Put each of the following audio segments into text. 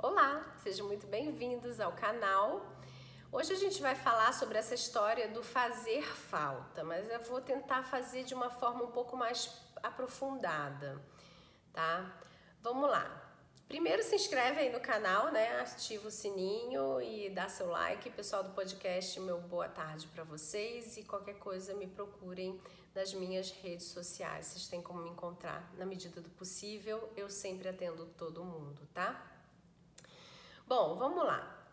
Olá, sejam muito bem-vindos ao canal. Hoje a gente vai falar sobre essa história do fazer falta, mas eu vou tentar fazer de uma forma um pouco mais aprofundada, tá? Vamos lá. Primeiro se inscreve aí no canal, né? Ativa o sininho e dá seu like. Pessoal do podcast, meu boa tarde para vocês e qualquer coisa me procurem nas minhas redes sociais. Vocês têm como me encontrar na medida do possível. Eu sempre atendo todo mundo, tá? Bom, vamos lá.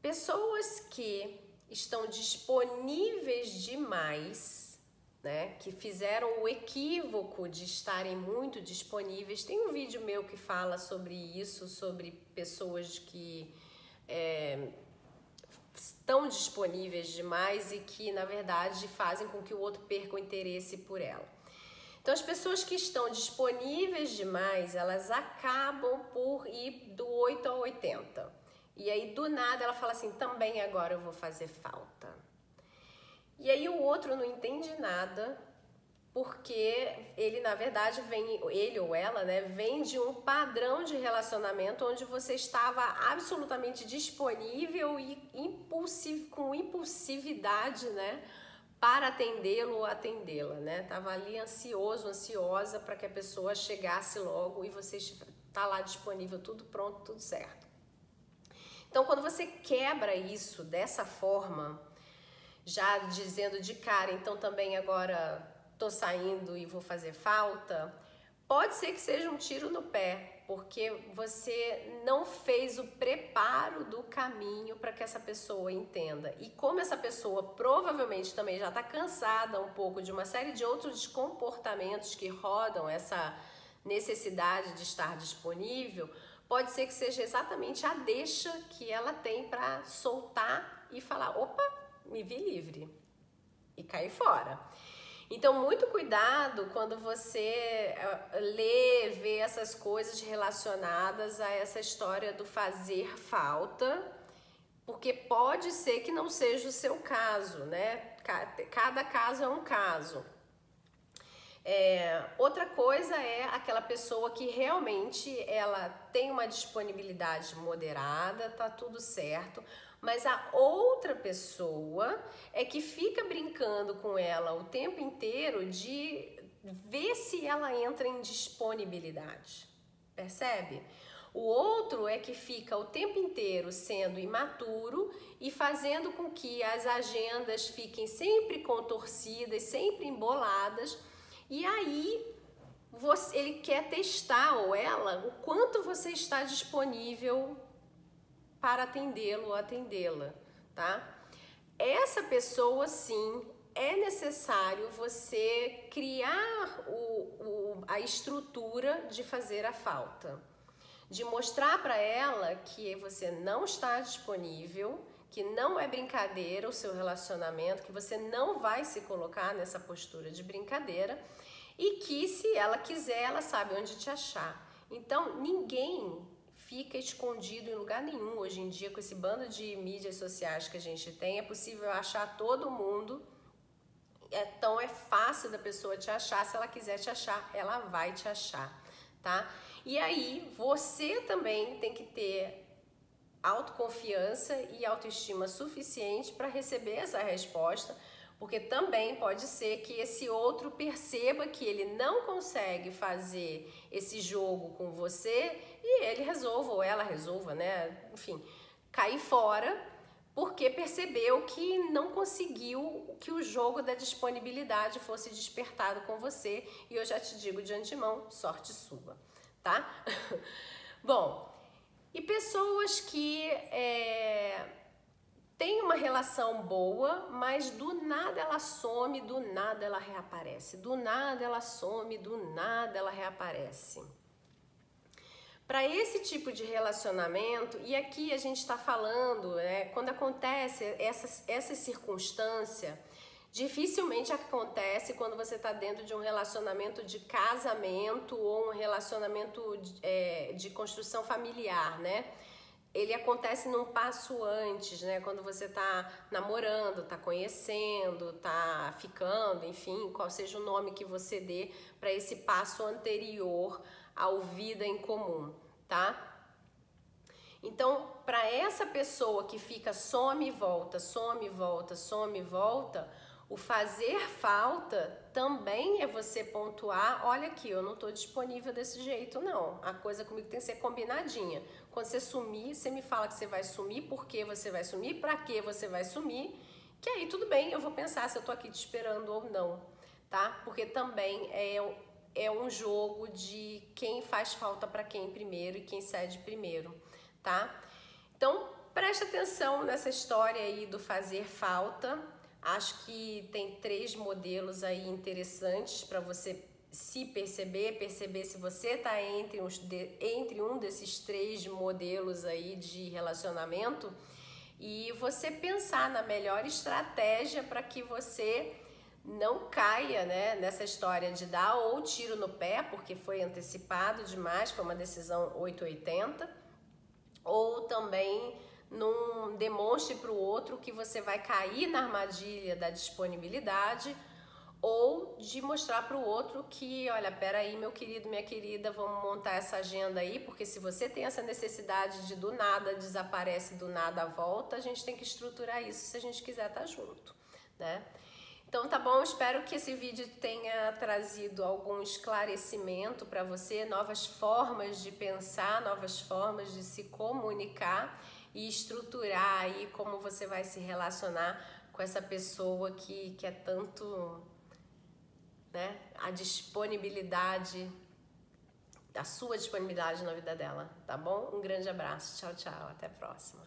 Pessoas que estão disponíveis demais né, que fizeram o equívoco de estarem muito disponíveis. Tem um vídeo meu que fala sobre isso, sobre pessoas que é, estão disponíveis demais e que, na verdade, fazem com que o outro perca o interesse por ela. Então, as pessoas que estão disponíveis demais, elas acabam por ir do 8 ao 80. E aí, do nada, ela fala assim: também agora eu vou fazer falta. E aí o outro não entende nada, porque ele na verdade vem, ele ou ela, né, vem de um padrão de relacionamento onde você estava absolutamente disponível e impulsivo, com impulsividade, né, para atendê-lo ou atendê-la, né? Tava ali ansioso, ansiosa para que a pessoa chegasse logo e você está lá disponível, tudo pronto, tudo certo. Então, quando você quebra isso dessa forma, já dizendo de cara, então também agora tô saindo e vou fazer falta, pode ser que seja um tiro no pé, porque você não fez o preparo do caminho para que essa pessoa entenda. E como essa pessoa provavelmente também já está cansada um pouco de uma série de outros comportamentos que rodam essa necessidade de estar disponível, pode ser que seja exatamente a deixa que ela tem para soltar e falar: opa, me vi livre e caí fora. Então, muito cuidado quando você eh, lê, vê essas coisas relacionadas a essa história do fazer falta, porque pode ser que não seja o seu caso, né? Cada caso é um caso. É, outra coisa é aquela pessoa que realmente ela tem uma disponibilidade moderada, tá tudo certo, mas a outra pessoa é que fica brincando com ela o tempo inteiro de ver se ela entra em disponibilidade. Percebe? O outro é que fica o tempo inteiro sendo imaturo e fazendo com que as agendas fiquem sempre contorcidas, sempre emboladas, e aí você, ele quer testar ou ela o quanto você está disponível para atendê-lo ou atendê-la, tá? Essa pessoa, sim, é necessário você criar o, o, a estrutura de fazer a falta, de mostrar para ela que você não está disponível, que não é brincadeira o seu relacionamento, que você não vai se colocar nessa postura de brincadeira e que se ela quiser, ela sabe onde te achar. Então, ninguém fica escondido em lugar nenhum hoje em dia com esse bando de mídias sociais que a gente tem. É possível achar todo mundo. Então é fácil da pessoa te achar. Se ela quiser te achar, ela vai te achar, tá? E aí você também tem que ter autoconfiança e autoestima suficiente para receber essa resposta porque também pode ser que esse outro perceba que ele não consegue fazer esse jogo com você e ele resolva, ou ela resolva, né? Enfim, cair fora porque percebeu que não conseguiu que o jogo da disponibilidade fosse despertado com você. E eu já te digo de antemão, sorte sua, tá? Bom, e pessoas que é, tem uma relação boa, mas do nada ela some, do nada ela reaparece, do nada ela some, do nada ela reaparece. Para esse tipo de relacionamento, e aqui a gente está falando, né, quando acontece essa, essa circunstância, dificilmente acontece quando você está dentro de um relacionamento de casamento ou um relacionamento de, é, de construção familiar, né? ele acontece num passo antes, né? Quando você tá namorando, tá conhecendo, tá ficando, enfim, qual seja o nome que você dê para esse passo anterior ao vida em comum, tá? Então, para essa pessoa que fica some e volta, some e volta, some e volta, o fazer falta também é você pontuar, olha aqui, eu não estou disponível desse jeito não. A coisa comigo tem que ser combinadinha. Quando você sumir, você me fala que você vai sumir, por que você vai sumir, para que você vai sumir, que aí tudo bem, eu vou pensar se eu estou aqui te esperando ou não, tá? Porque também é, é um jogo de quem faz falta para quem primeiro e quem cede primeiro, tá? Então, preste atenção nessa história aí do fazer falta, Acho que tem três modelos aí interessantes para você se perceber, perceber se você está entre, entre um desses três modelos aí de relacionamento e você pensar na melhor estratégia para que você não caia né, nessa história de dar ou tiro no pé, porque foi antecipado demais, foi uma decisão 880, ou também não demonstre para o outro que você vai cair na armadilha da disponibilidade ou de mostrar para o outro que, olha, peraí, meu querido, minha querida, vamos montar essa agenda aí, porque se você tem essa necessidade de do nada desaparece, do nada volta, a gente tem que estruturar isso se a gente quiser estar tá junto, né? Então tá bom, espero que esse vídeo tenha trazido algum esclarecimento para você, novas formas de pensar, novas formas de se comunicar e estruturar aí como você vai se relacionar com essa pessoa que quer tanto né, a disponibilidade, a sua disponibilidade na vida dela, tá bom? Um grande abraço, tchau, tchau, até a próxima.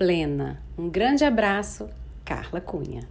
plena. Um grande abraço, Carla Cunha.